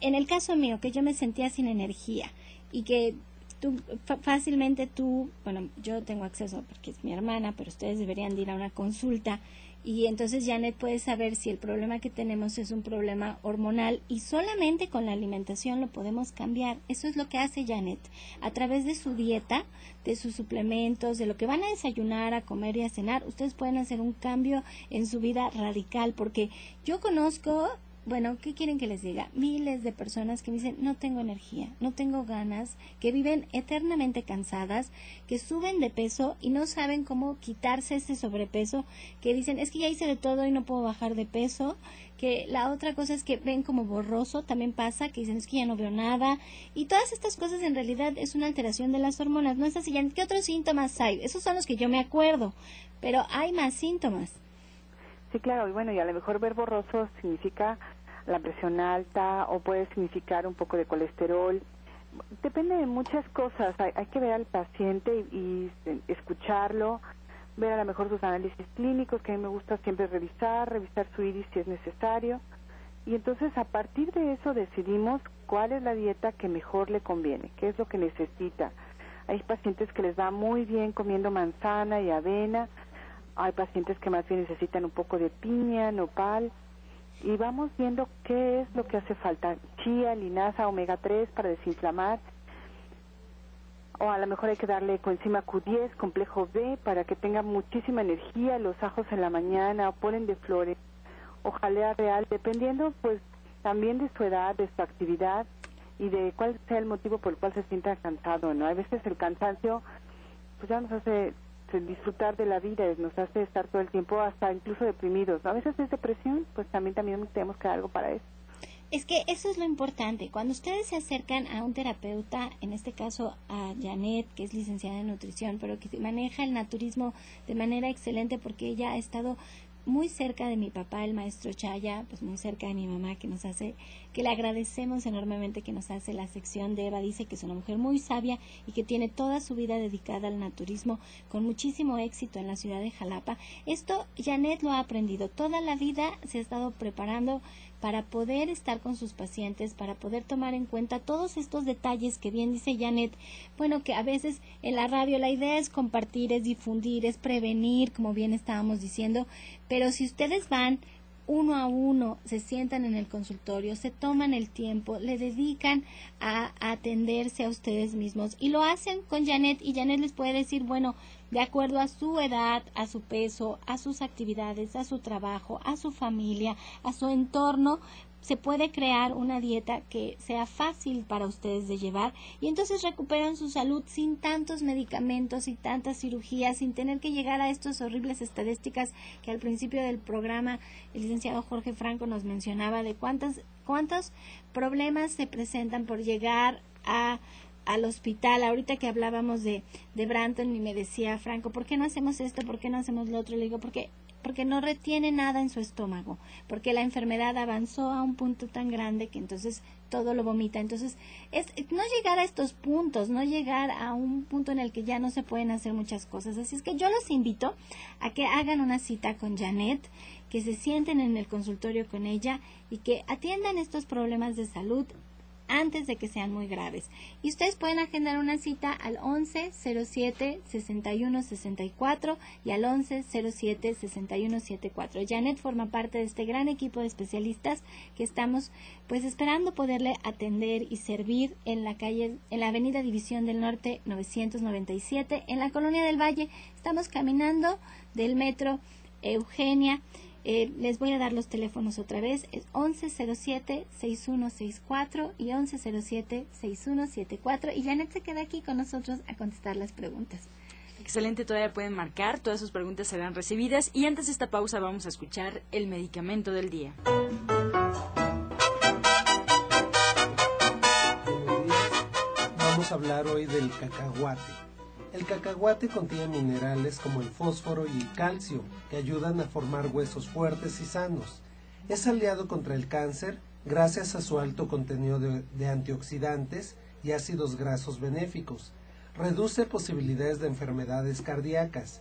en el caso mío, que yo me sentía sin energía y que tú fácilmente tú, bueno, yo tengo acceso porque es mi hermana, pero ustedes deberían de ir a una consulta y entonces Janet puede saber si el problema que tenemos es un problema hormonal y solamente con la alimentación lo podemos cambiar. Eso es lo que hace Janet. A través de su dieta, de sus suplementos, de lo que van a desayunar, a comer y a cenar, ustedes pueden hacer un cambio en su vida radical porque yo conozco bueno, ¿qué quieren que les diga? Miles de personas que me dicen, no tengo energía, no tengo ganas, que viven eternamente cansadas, que suben de peso y no saben cómo quitarse ese sobrepeso, que dicen, es que ya hice de todo y no puedo bajar de peso, que la otra cosa es que ven como borroso, también pasa, que dicen, es que ya no veo nada, y todas estas cosas en realidad es una alteración de las hormonas, no es así, ¿qué otros síntomas hay? Esos son los que yo me acuerdo, pero hay más síntomas. Sí, claro, y bueno, y a lo mejor ver borroso significa la presión alta o puede significar un poco de colesterol. Depende de muchas cosas. Hay, que ver al paciente y, escucharlo, ver a lo mejor sus análisis clínicos, que a mí me gusta siempre revisar, revisar su iris si es necesario. Y entonces a partir de eso decidimos cuál es la dieta que mejor le conviene, qué es lo que necesita. Hay pacientes que les va muy bien comiendo manzana y avena, hay pacientes que más bien necesitan un poco de piña, nopal, y vamos viendo qué es lo que hace falta. Chía, linaza, omega 3 para desinflamar. o a lo mejor hay que darle coenzima Q10, complejo B, para que tenga muchísima energía, los ajos en la mañana, o polen de flores, o jalea real, dependiendo pues también de su edad, de su actividad y de cuál sea el motivo por el cual se sienta cansado, ¿no? A veces el cansancio pues ya nos hace disfrutar de la vida, nos hace estar todo el tiempo hasta incluso deprimidos. A veces es depresión, pues también también tenemos que dar algo para eso. Es que eso es lo importante. Cuando ustedes se acercan a un terapeuta, en este caso a Janet, que es licenciada en nutrición, pero que maneja el naturismo de manera excelente porque ella ha estado muy cerca de mi papá, el maestro Chaya, pues muy cerca de mi mamá, que nos hace, que le agradecemos enormemente que nos hace la sección de Eva. Dice que es una mujer muy sabia y que tiene toda su vida dedicada al naturismo con muchísimo éxito en la ciudad de Jalapa. Esto Janet lo ha aprendido. Toda la vida se ha estado preparando para poder estar con sus pacientes, para poder tomar en cuenta todos estos detalles que bien dice Janet, bueno, que a veces en la radio la idea es compartir, es difundir, es prevenir, como bien estábamos diciendo, pero si ustedes van uno a uno, se sientan en el consultorio, se toman el tiempo, le dedican a, atenderse a ustedes mismos y lo hacen con Janet y Janet les puede decir, bueno, de acuerdo a su edad, a su peso, a sus actividades, a su trabajo, a su familia, a su entorno, se puede crear una dieta que sea fácil para ustedes de llevar y entonces recuperan su salud sin tantos medicamentos y tantas cirugías, sin tener que llegar a estas horribles estadísticas que al principio del programa el licenciado Jorge Franco nos mencionaba de cuántas, cuántos problemas se presentan por llegar a al hospital, ahorita que hablábamos de, de Branton y me decía Franco, ¿por qué no hacemos esto? ¿Por qué no hacemos lo otro? Le digo, porque porque no retiene nada en su estómago, porque la enfermedad avanzó a un punto tan grande que entonces todo lo vomita. Entonces, es no llegar a estos puntos, no llegar a un punto en el que ya no se pueden hacer muchas cosas. Así es que yo los invito a que hagan una cita con Janet, que se sienten en el consultorio con ella y que atiendan estos problemas de salud antes de que sean muy graves. Y ustedes pueden agendar una cita al 11 07 61 64 y al 11 07 61 74. Janet forma parte de este gran equipo de especialistas que estamos pues esperando poderle atender y servir en la calle en la Avenida División del Norte 997 en la Colonia del Valle. Estamos caminando del metro Eugenia eh, les voy a dar los teléfonos otra vez, es 1107-6164 y 1107-6174 y Janet se queda aquí con nosotros a contestar las preguntas. Excelente, todavía pueden marcar, todas sus preguntas serán recibidas y antes de esta pausa vamos a escuchar el medicamento del día. Vamos a hablar hoy del cacahuate. El cacahuate contiene minerales como el fósforo y el calcio, que ayudan a formar huesos fuertes y sanos. Es aliado contra el cáncer gracias a su alto contenido de, antioxidantes y ácidos grasos benéficos. Reduce posibilidades de enfermedades cardíacas.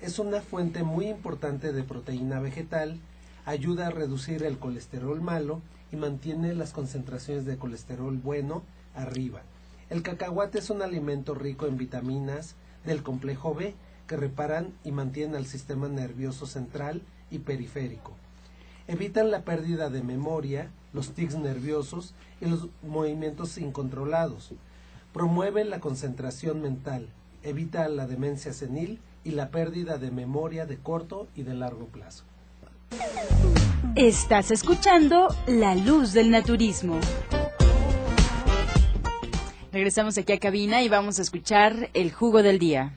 Es una fuente muy importante de proteína vegetal, ayuda a reducir el colesterol malo y mantiene las concentraciones de colesterol bueno arriba. El cacahuate es un alimento rico en vitaminas del complejo B que reparan y mantienen al sistema nervioso central y periférico. Evitan la pérdida de memoria, los tics nerviosos y los movimientos incontrolados. Promueven la concentración mental, evita la demencia senil y la pérdida de memoria de corto y de largo plazo. Estás escuchando La Luz del Naturismo. Regresamos aquí a cabina y vamos a escuchar el jugo del día.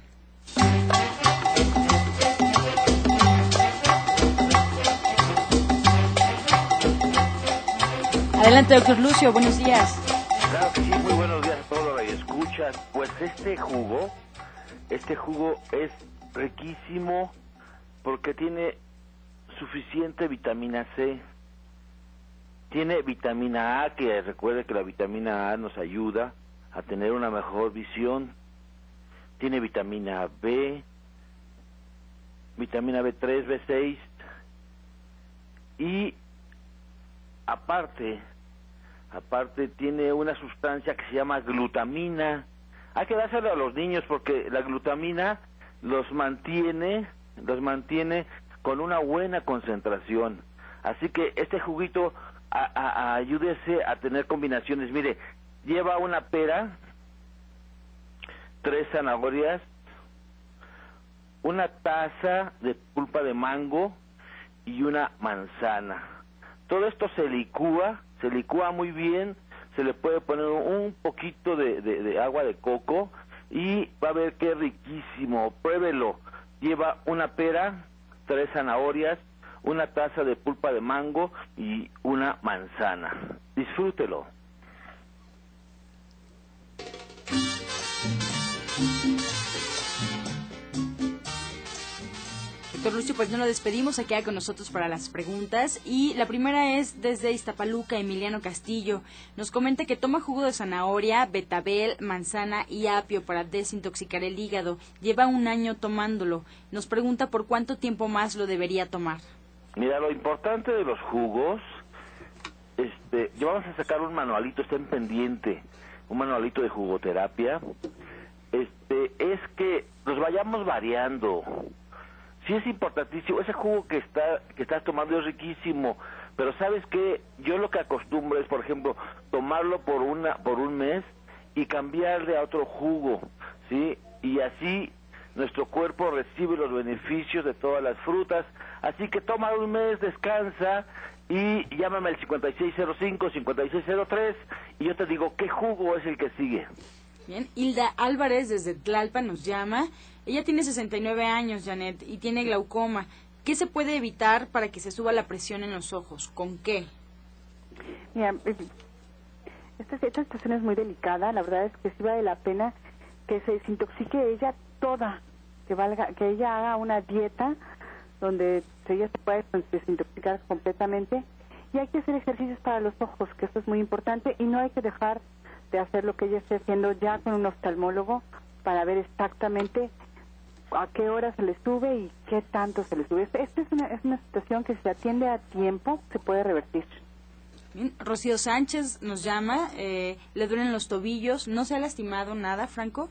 Adelante, doctor Lucio, buenos días. Claro que sí, muy buenos días a todos escuchas. Pues este jugo, este jugo es riquísimo porque tiene suficiente vitamina C. Tiene vitamina A, que recuerde que la vitamina A nos ayuda a tener una mejor visión. Tiene vitamina B, vitamina B3, B6 y aparte, aparte tiene una sustancia que se llama glutamina. Hay que dárselo a los niños porque la glutamina los mantiene, los mantiene con una buena concentración. Así que este juguito ayúdese a tener combinaciones. Mire, lleva una pera, tres zanahorias, una taza de pulpa de mango y una manzana. Todo esto se licúa, se licúa muy bien, se le puede poner un poquito de, agua de coco y va a ver qué riquísimo, pruébelo. Lleva una pera, tres zanahorias, una taza de pulpa de mango y una manzana. Disfrútelo. Doctor Lucio, pues no lo despedimos, aquí con nosotros para las preguntas. Y la primera es desde Iztapaluca, Emiliano Castillo. Nos comenta que toma jugo de zanahoria, betabel, manzana y apio para desintoxicar el hígado. Lleva un año tomándolo. Nos pregunta por cuánto tiempo más lo debería tomar. Mira, lo importante de los jugos, este, ya vamos a sacar un manualito, está en pendiente, un manualito de jugoterapia, este, es que los vayamos variando. Sí es importantísimo, ese jugo que está que estás tomando es riquísimo, pero sabes que yo lo que acostumbro es, por ejemplo, tomarlo por una por un mes y cambiarle a otro jugo, ¿sí? Y así nuestro cuerpo recibe los beneficios de todas las frutas. Así que toma un mes, descansa y llámame al 5605-5603 y yo te digo qué jugo es el que sigue. Bien, Hilda Álvarez desde Tlalpan nos llama. Ella tiene 69 años, Janet, y tiene glaucoma. ¿Qué se puede evitar para que se suba la presión en los ojos? ¿Con qué? Mira, esta, esta situación es muy delicada. La verdad es que sí vale la pena que se desintoxique ella toda, que valga, que ella haga una dieta donde ella se pueda desintoxicar completamente y hay que hacer ejercicios para los ojos, que eso es muy importante y no hay que dejar de hacer lo que ella esté haciendo ya con un oftalmólogo para ver exactamente a qué hora se le sube y qué tanto se le sube. Esta es una, es una situación que si se atiende a tiempo se puede revertir. Bien. Rocío Sánchez nos llama, eh, le duelen los tobillos, no se ha lastimado nada, Franco,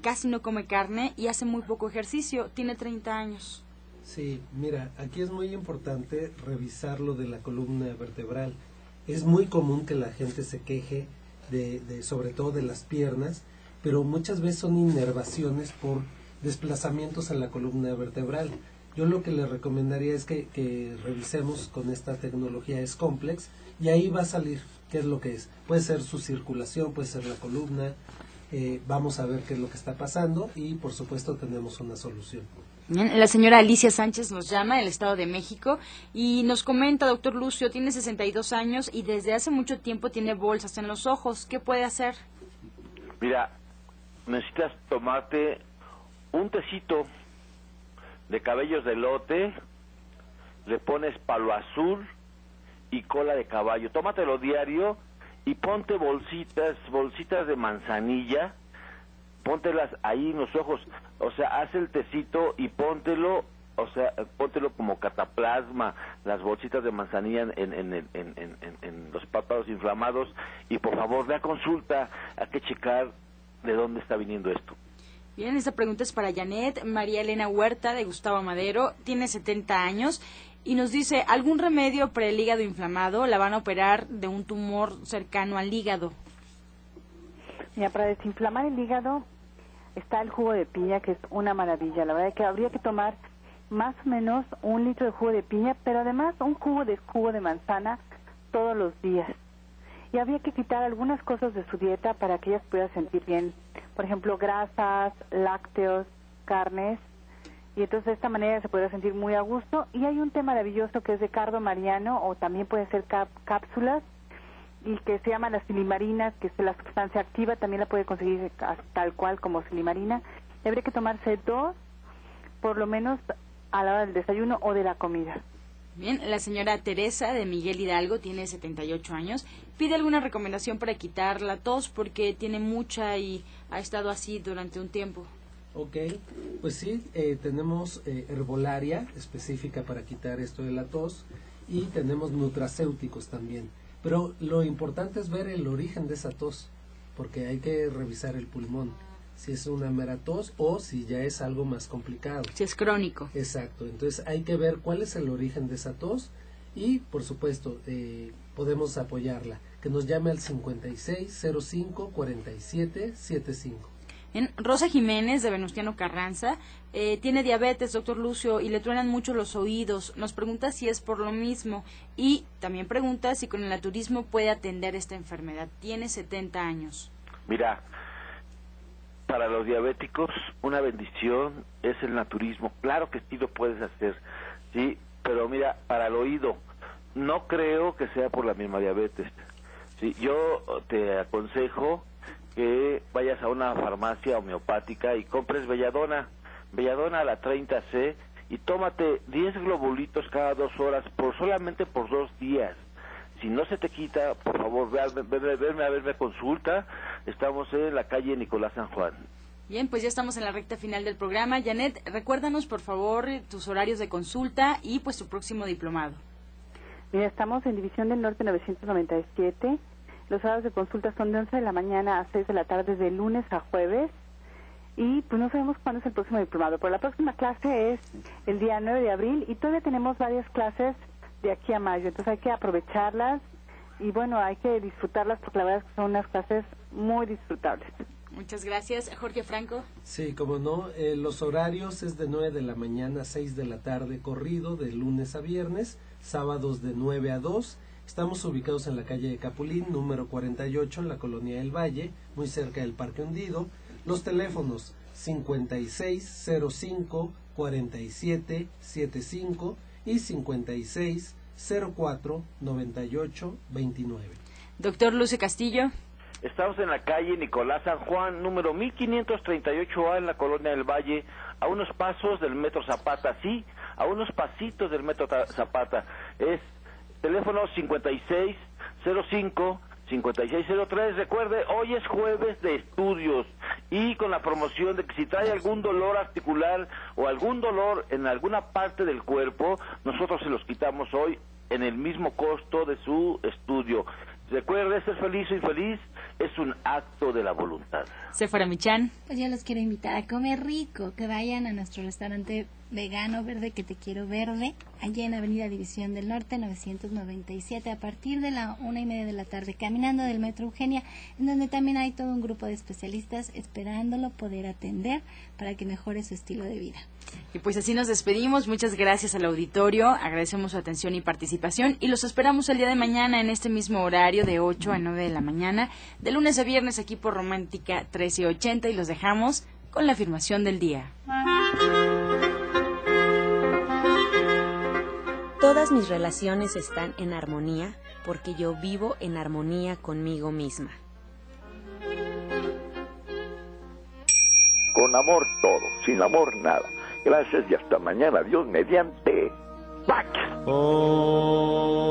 casi no come carne y hace muy poco ejercicio, tiene 30 años. Sí, mira, aquí es muy importante revisar lo de la columna vertebral. Es muy común que la gente se queje de, de sobre todo de las piernas, pero muchas veces son inervaciones por desplazamientos en la columna vertebral. Yo lo que le recomendaría es que, que revisemos con esta tecnología es complex y ahí va a salir qué es lo que es. Puede ser su circulación, puede ser la columna, eh, vamos a ver qué es lo que está pasando y por supuesto tenemos una solución. La señora Alicia Sánchez nos llama del Estado de México y nos comenta, doctor Lucio, tiene 62 años y desde hace mucho tiempo tiene bolsas en los ojos. ¿Qué puede hacer? Mira, necesitas tomarte un tecito de cabellos de lote, le pones palo azul y cola de caballo. Tómatelo diario y ponte bolsitas, bolsitas de manzanilla, póntelas ahí en los ojos, o sea, haz el tecito y póntelo, o sea, póntelo como cataplasma, las bolsitas de manzanilla en, en, en, en los párpados inflamados y por favor, ve a consulta, hay que checar de dónde está viniendo esto. Bien, esta pregunta es para Janet. María Elena Huerta, de Gustavo Madero, tiene 70 años y nos dice, ¿algún remedio para el hígado inflamado? La van a operar de un tumor cercano al hígado. Mira, para desinflamar el hígado está el jugo de piña, que es una maravilla. La verdad es que habría que tomar más o menos un litro de jugo de piña, pero además un jugo de jugo de manzana todos los días. Y habría que quitar algunas cosas de su dieta para que ella se pueda sentir bien. Por ejemplo, grasas, lácteos, carnes, y entonces de esta manera se puede sentir muy a gusto. Y hay un té maravilloso que es de cardo mariano o también puede ser cápsulas y que se llama las silimarinas, que es la sustancia activa, también la puede conseguir tal cual como silimarina. Y habría que tomarse dos, por lo menos a la hora del desayuno o de la comida. Bien, la señora Teresa de Miguel Hidalgo tiene 78 años. Pide alguna recomendación para quitar la tos porque tiene mucha y ha estado así durante un tiempo. Ok, pues sí, eh, tenemos eh, herbolaria específica para quitar esto de la tos y tenemos nutracéuticos también. Pero lo importante es ver el origen de esa tos, porque hay que revisar el pulmón, si es una mera tos o si ya es algo más complicado. Si es crónico. Exacto, entonces hay que ver cuál es el origen de esa tos y, por supuesto, eh, podemos apoyarla. Que nos llame al 5605 4775. En Rosa Jiménez de Venustiano Carranza eh, tiene diabetes, doctor Lucio, y le truenan mucho los oídos. Nos pregunta si es por lo mismo y también pregunta si con el naturismo puede atender esta enfermedad. Tiene 70 años. Mira, para los diabéticos una bendición es el naturismo. Claro que sí lo puedes hacer, sí, pero mira, para el oído, no creo que sea por la misma diabetes. Sí, yo te aconsejo que vayas a una farmacia homeopática y compres Belladona, Belladona a la 30C y tómate 10 globulitos cada dos horas por solamente por dos días. Si no se te quita, por favor, ve a, verme a verme consulta. Estamos en la calle Nicolás San Juan. Bien, pues ya estamos en la recta final del programa. Janet, recuérdanos por favor tus horarios de consulta y pues tu próximo diplomado. Mira, estamos en División del Norte 997. Los horarios de consulta son de 11 de la mañana a 6 de la tarde, de lunes a jueves. Y pues no sabemos cuándo es el próximo diplomado, pero la próxima clase es el día 9 de abril y todavía tenemos varias clases de aquí a mayo. Entonces hay que aprovecharlas y bueno, hay que disfrutarlas porque la verdad es que son unas clases muy disfrutables. Muchas gracias. Jorge Franco. Sí, como no, eh, los horarios es de 9 de la mañana a 6 de la tarde corrido, de lunes a viernes, sábados de 9 a 2. Estamos ubicados en la calle de Capulín, número 48, en la colonia del Valle, muy cerca del Parque Hundido. Los teléfonos 5605 4775 y 56 04 98 29. Doctor Luce Castillo. Estamos en la calle Nicolás San Juan, número 1538A en la colonia del Valle, a unos pasos del metro Zapata, sí, a unos pasitos del metro Zapata. Es teléfono 5605 5603. Recuerde, hoy es jueves de estudios y con la promoción de que si trae algún dolor articular o algún dolor en alguna parte del cuerpo, nosotros se los quitamos hoy en el mismo costo de su estudio. Recuerde, ser feliz o infeliz es un acto de la voluntad. Se fuera Michan. Pues yo los quiero invitar a comer rico, que vayan a nuestro restaurante vegano verde que te quiero verde, allá en Avenida División del Norte 997 a partir de la una y media de la tarde, caminando del Metro Eugenia, en donde también hay todo un grupo de especialistas esperándolo poder atender para que mejore su estilo de vida. Y pues así nos despedimos. Muchas gracias al auditorio. Agradecemos su atención y participación. Y los esperamos el día de mañana en este mismo horario de 8 a 9 de la mañana, de lunes a viernes aquí por Romántica 1380. Y los dejamos con la afirmación del día. Todas mis relaciones están en armonía porque yo vivo en armonía conmigo misma. Con amor todo, sin amor nada. Gracias y hasta mañana. Dios mediante. ¡Pax! Oh.